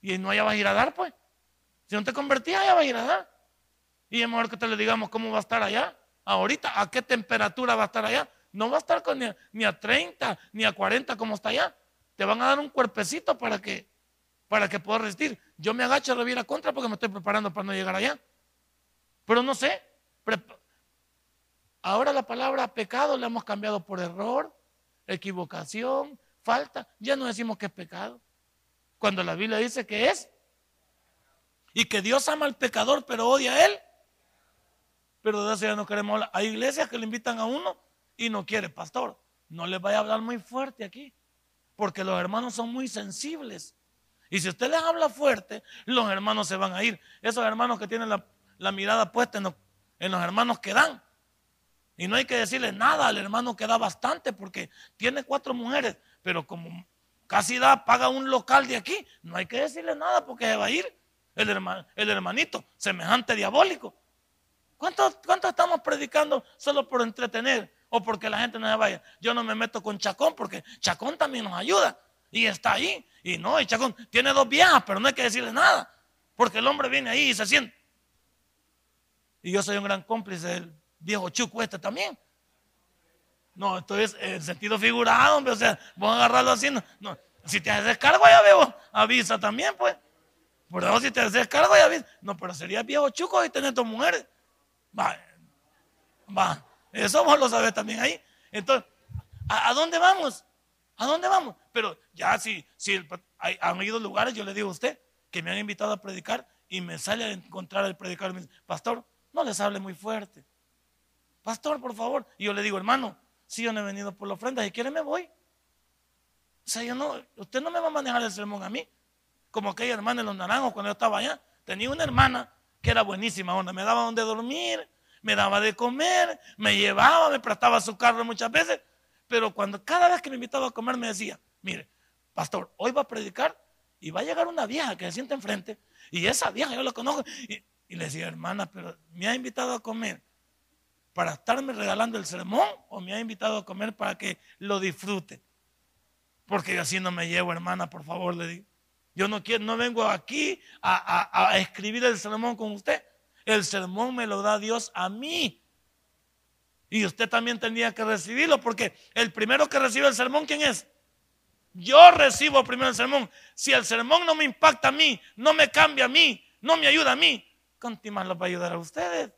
Y no allá va a ir a dar, pues. Si no te convertías, allá va a ir a dar. Y es mejor que te le digamos cómo va a estar allá. Ahorita, ¿a qué temperatura va a estar allá? No va a estar con ni, a, 30, ni a 40 como está allá. Te van a dar un cuerpecito para que, para que puedas resistir. Yo me agacho a la contra porque me estoy preparando para no llegar allá. Pero no sé. Ahora la palabra pecado la hemos cambiado por error, equivocación, falta. Ya no decimos que es pecado. Cuando la Biblia dice que es. Y que Dios ama al pecador, pero odia a él. Pero de eso ya no queremos hablar. Hay iglesias que le invitan a uno y no quiere, pastor. No les vaya a hablar muy fuerte aquí. Porque los hermanos son muy sensibles. Y si usted les habla fuerte, los hermanos se van a ir. Esos hermanos que tienen la, mirada puesta en los, en los hermanos que dan. Y no hay que decirle nada al hermano que da bastante porque tiene cuatro mujeres, pero como casi da, paga un local de aquí, no hay que decirle nada porque se va a ir el, hermanito, semejante diabólico. ¿Cuánto, estamos predicando solo por entretener o porque la gente no se vaya? Yo no me meto con Chacón porque Chacón también nos ayuda y está ahí. Y no, y Chacón tiene dos viejas, pero no hay que decirle nada porque el hombre viene ahí y se siente. Y yo soy un gran cómplice del viejo Chuco este también. No, esto es en sentido figurado, hombre. O sea, vos agarrarlo así. No, Si te haces cargo, ya veo, avisa también, pues. Por eso, si te haces cargo, ya avisa. No, pero sería viejo Chuco y tener dos mujeres. Va, va. Eso vos lo sabes también ahí. Entonces, ¿a, dónde vamos? ¿A dónde vamos? Pero ya si, si han ido lugares, yo le digo a usted que me han invitado a predicar y me sale a encontrar el dice, pastor, no les hable muy fuerte. Pastor, por favor. Y yo le digo, hermano, si yo no he venido por la ofrenda, si quiere me voy. O sea, yo no, usted no me va a manejar el sermón a mí. Como aquella hermana en los naranjos cuando yo estaba allá. Tenía una hermana que era buenísima onda. Me daba donde dormir, me daba de comer, me llevaba, me prestaba su carro muchas veces. Pero cuando cada vez que me invitaba a comer me decía, mire, pastor, hoy va a predicar y va a llegar una vieja que se sienta enfrente. Y esa vieja yo la conozco. Y, le decía, hermana, pero me ha invitado a comer para estarme regalando el sermón o me ha invitado a comer para que lo disfrute. Porque yo así no me llevo, hermana, por favor, le digo. Yo no, quiero, no vengo aquí a, escribir el sermón con usted. El sermón me lo da Dios a mí. Y usted también tenía que recibirlo porque el primero que recibe el sermón, ¿quién es? Yo recibo primero el sermón. Si el sermón no me impacta a mí, no me cambia a mí, no me ayuda a mí, ¿cuánto más lo va a ayudar a ustedes?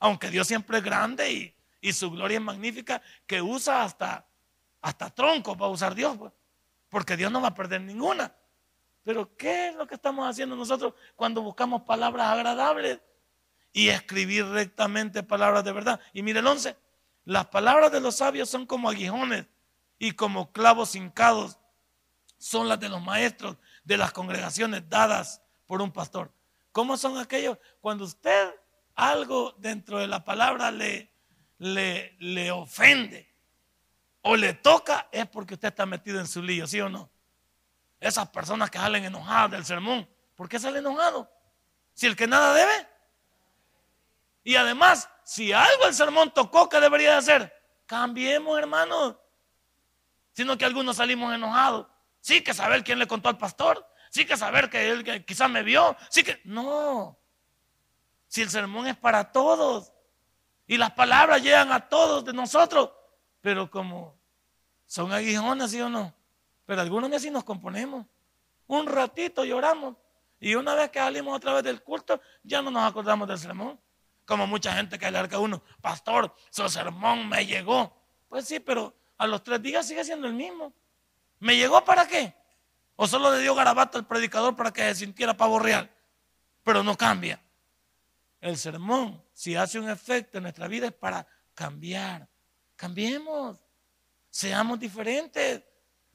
Aunque Dios siempre es grande y, su gloria es magnífica, que usa hasta, hasta troncos para usar Dios, pues. porque Dios no va a perder ninguna. Pero ¿qué es lo que estamos haciendo nosotros cuando buscamos palabras agradables y escribir rectamente palabras de verdad? Y mire el 11, las palabras de los sabios son como aguijones y como clavos hincados son las de los maestros de las congregaciones dadas por un pastor. ¿Cómo son aquellos? Cuando usted algo dentro de la palabra le, le, le ofende o le toca, es porque usted está metido en su lío, ¿sí o no? Esas personas que salen enojadas del sermón. ¿Por qué salen enojados? Si el que nada debe. Y además, si algo el sermón tocó, ¿qué debería de hacer? Cambiemos, hermanos. Sino que algunos salimos enojados. Sí que saber quién le contó al pastor. Sí que saber que él quizás me vio. Sí que... No. Si el sermón es para todos. Y las palabras llegan a todos de nosotros. Pero como son aguijones, ¿sí o no? Pero algunos así nos componemos. Un ratito lloramos. Y una vez que salimos otra vez del culto, ya no nos acordamos del sermón. Como mucha gente que le a uno, pastor, su sermón me llegó. Pues sí, pero a los tres días sigue siendo el mismo. ¿Me llegó para qué? ¿O solo le dio garabato al predicador para que se sintiera pavo real? Pero no cambia. El sermón, si hace un efecto en nuestra vida, es para cambiar. Cambiemos. Seamos diferentes.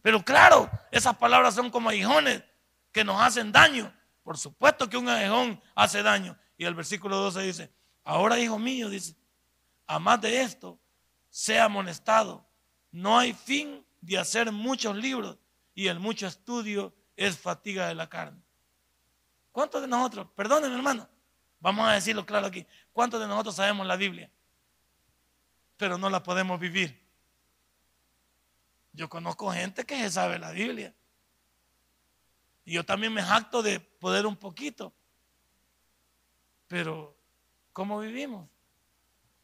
Pero claro, esas palabras son como aguijones que nos hacen daño. Por supuesto que un aguijón hace daño. Y el versículo 12 dice, Ahora, hijo mío, dice, a más de esto, sea amonestado. No hay fin de hacer muchos libros y el mucho estudio es fatiga de la carne. ¿Cuántos de nosotros, perdónenme hermano, vamos a decirlo claro aquí, cuántos de nosotros sabemos la Biblia, pero no la podemos vivir? Yo conozco gente que se sabe la Biblia. Y yo también me jacto de poder un poquito. Pero ¿Cómo vivimos?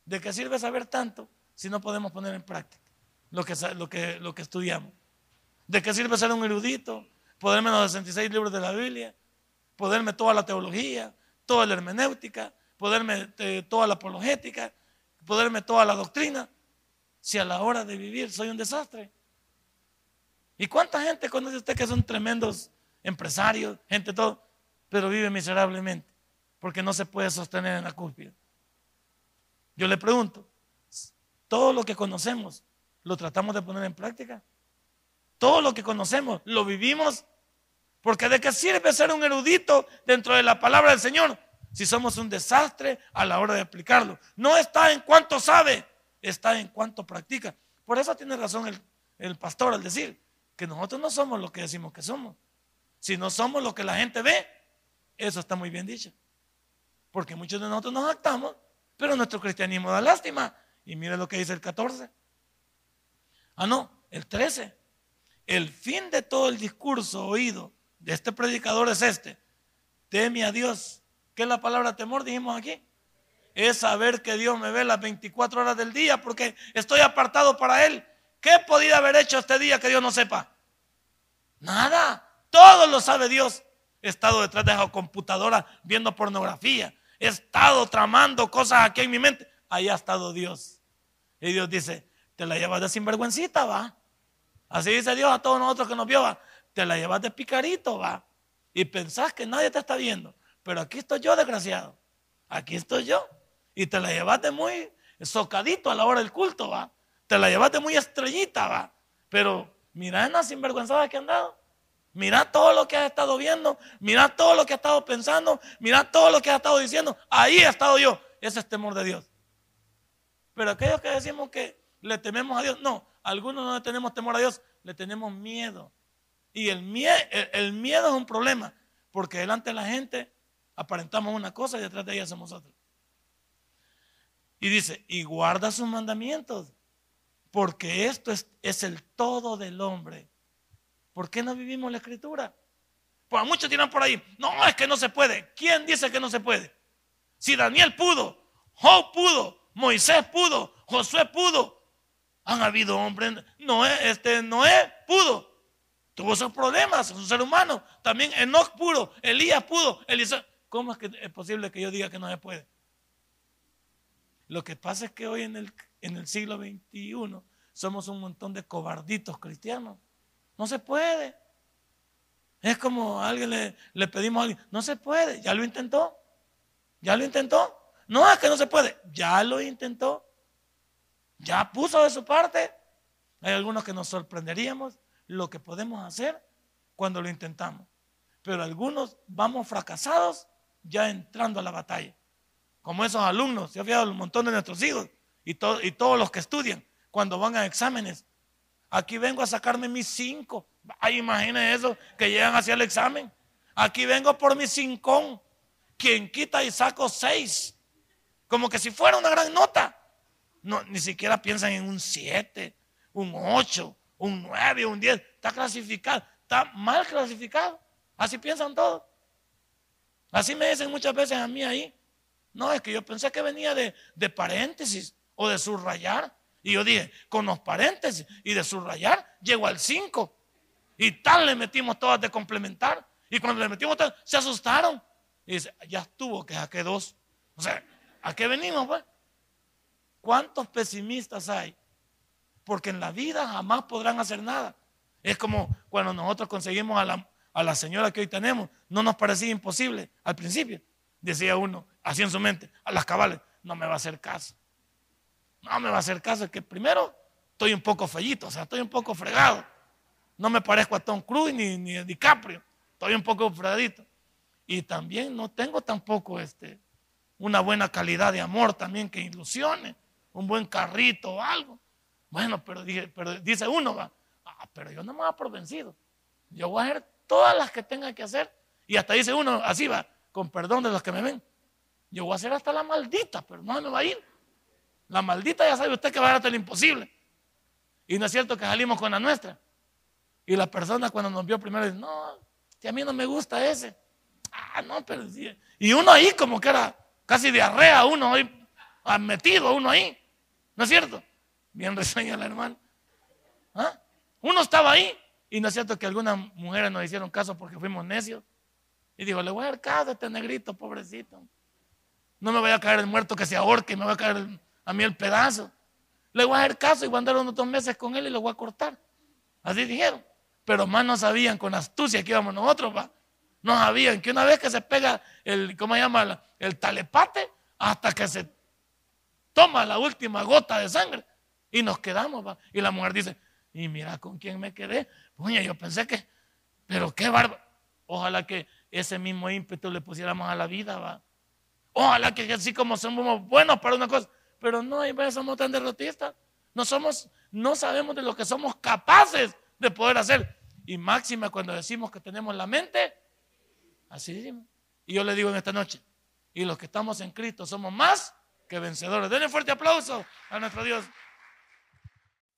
¿De qué sirve saber tanto si no podemos poner en práctica lo que, lo que, lo que estudiamos? ¿De qué sirve ser un erudito? Poderme los 66 libros de la Biblia, poderme toda la teología, toda la hermenéutica, poderme eh, toda la apologética, poderme toda la doctrina, si a la hora de vivir soy un desastre. ¿Y cuánta gente conoce usted que son tremendos empresarios, gente todo, pero vive miserablemente? porque no se puede sostener en la cúspide. Yo le pregunto, todo lo que conocemos, ¿lo tratamos de poner en práctica? Todo lo que conocemos, ¿lo vivimos? Porque de qué sirve ser un erudito dentro de la palabra del Señor si somos un desastre a la hora de aplicarlo. No está en cuanto sabe, está en cuanto practica. Por eso tiene razón el, el pastor al decir que nosotros no somos lo que decimos que somos. Si no somos lo que la gente ve, eso está muy bien dicho. Porque muchos de nosotros nos actamos, pero nuestro cristianismo da lástima. Y mire lo que dice el 14. Ah, no, el 13. El fin de todo el discurso oído este predicador es este. Teme a Dios. ¿Qué es la palabra temor? Dijimos aquí. Es saber que Dios me ve las 24 horas del día porque estoy apartado para Él. ¿Qué podía haber hecho este día que Dios no sepa? Nada. Todo lo sabe Dios. He estado detrás de esa computadora viendo pornografía he estado tramando cosas aquí en mi mente. Ahí ha estado Dios. Y Dios dice, te la llevas de sinvergüencita, va. Así dice Dios a todos nosotros que nos vio, va. Te la llevas de picarito, va. Y pensás que nadie te está viendo. Pero aquí estoy yo, desgraciado. Aquí estoy yo. Y te la llevas de muy socadito a la hora del culto, va. Te la llevas de muy estrellita, va. Pero mira en la sinvergüenzada que han dado. Mira todo lo que has estado viendo, mira todo lo que has estado pensando, mira todo lo que has estado diciendo. Ahí he estado yo. Ese es temor de Dios. Pero aquellos que decimos que le tememos a Dios, no, algunos no le tenemos temor a Dios, le tenemos miedo. Y el, miedo, el, miedo es un problema, porque delante de la gente aparentamos una cosa y detrás de ella somos otra. Y dice, y guarda sus mandamientos, porque esto es, es el todo del hombre ¿Por qué no vivimos la escritura? Pues muchos tiran por ahí, no, es que no se puede. ¿Quién dice que no se puede? Si Daniel pudo, Job pudo, Moisés pudo, Josué pudo, han habido hombres, Noé, este, Noé pudo, tuvo esos problemas, es un ser humano. También Enoch pudo, Elías pudo, Eliseo. ¿Cómo es que es posible que yo diga que no se puede? Lo que pasa es que hoy en el, en el siglo XXI somos un montón de cobarditos cristianos no se puede. Es como a alguien le, le pedimos a alguien, no se puede, ya lo intentó. Ya lo intentó. No es que no se puede, ya lo intentó. Ya puso de su parte. Hay algunos que nos sorprenderíamos lo que podemos hacer cuando lo intentamos. Pero algunos vamos fracasados ya entrando a la batalla. Como esos alumnos, se ha fijado un montón de nuestros hijos y, todos los que estudian, cuando van a exámenes, Aquí vengo a sacarme mis cinco. Ay, imaginen eso, que llegan hacia el examen. Aquí vengo por mi cinco. Quien quita y saco seis. como que si fuera una gran nota. No, ni siquiera piensan en un 7, un 8, un 9, un 10. Está clasificado, está mal clasificado. Así piensan todos. Así me dicen muchas veces a mí ahí. No, es que yo pensé que venía de, de paréntesis o de subrayar. Y yo dije, con los paréntesis y de subrayar, llego al 5. Y tal le metimos todas de complementar. Y cuando le metimos todas, se asustaron. Y dice, ya estuvo, que saqué dos. O sea, ¿a qué venimos, pues? ¿Cuántos pesimistas hay? Porque en la vida jamás podrán hacer nada. Es como cuando nosotros conseguimos a la, a la señora que hoy tenemos, no nos parecía imposible al principio. Decía uno, así en su mente, a las cabales, no me va a hacer caso. No me va a hacer caso, es que primero estoy un poco fellito, o sea, estoy un poco fregado. No me parezco a Tom Cruise ni, ni a DiCaprio, estoy un poco fregadito. Y también no tengo tampoco este, una buena calidad de amor también que ilusione, un buen carrito o algo. Bueno, pero, dice uno, va, ah, pero yo no me voy a por vencido. Yo voy a hacer todas las que tenga que hacer. Y hasta dice uno, así va, con perdón de los que me ven. Yo voy a hacer hasta la maldita, pero no me va a ir. La maldita ya sabe usted que va a hacer lo imposible. Y no es cierto que salimos con la nuestra. Y la persona cuando nos vio primero dice, no, que a mí no me gusta ese. Ah, no, pero. Y uno ahí como que era casi diarrea, uno ahí, ah, metido uno ahí. ¿No es cierto? Bien reseña la hermana. ¿Ah? Uno estaba ahí. Y no es cierto que algunas mujeres nos hicieron caso porque fuimos necios. Y digo, le voy a dar caso a este negrito, pobrecito. No me voy a caer el muerto que se ahorque, me voy a caer a mí el pedazo. Le voy a hacer caso y voy a andar unos dos meses con él y lo voy a cortar. Así dijeron. Pero más no sabían con astucia que íbamos nosotros, va. No sabían que una vez que se pega el, ¿cómo se llama? El talepate, hasta que se toma la última gota de sangre y nos quedamos, va. Y la mujer dice, y mira con quién me quedé. Puña, yo pensé que, pero qué barba. Ojalá que ese mismo ímpetu le pusiéramos a la vida. Ojalá que así como somos buenos para una cosa, pero no, veces somos tan derrotistas. No somos, no sabemos de lo que somos capaces de poder hacer. Y máxima cuando decimos que tenemos la mente, así decimos. Y yo le digo en esta noche, y los que estamos en Cristo somos más que vencedores. Denle fuerte aplauso a nuestro Dios.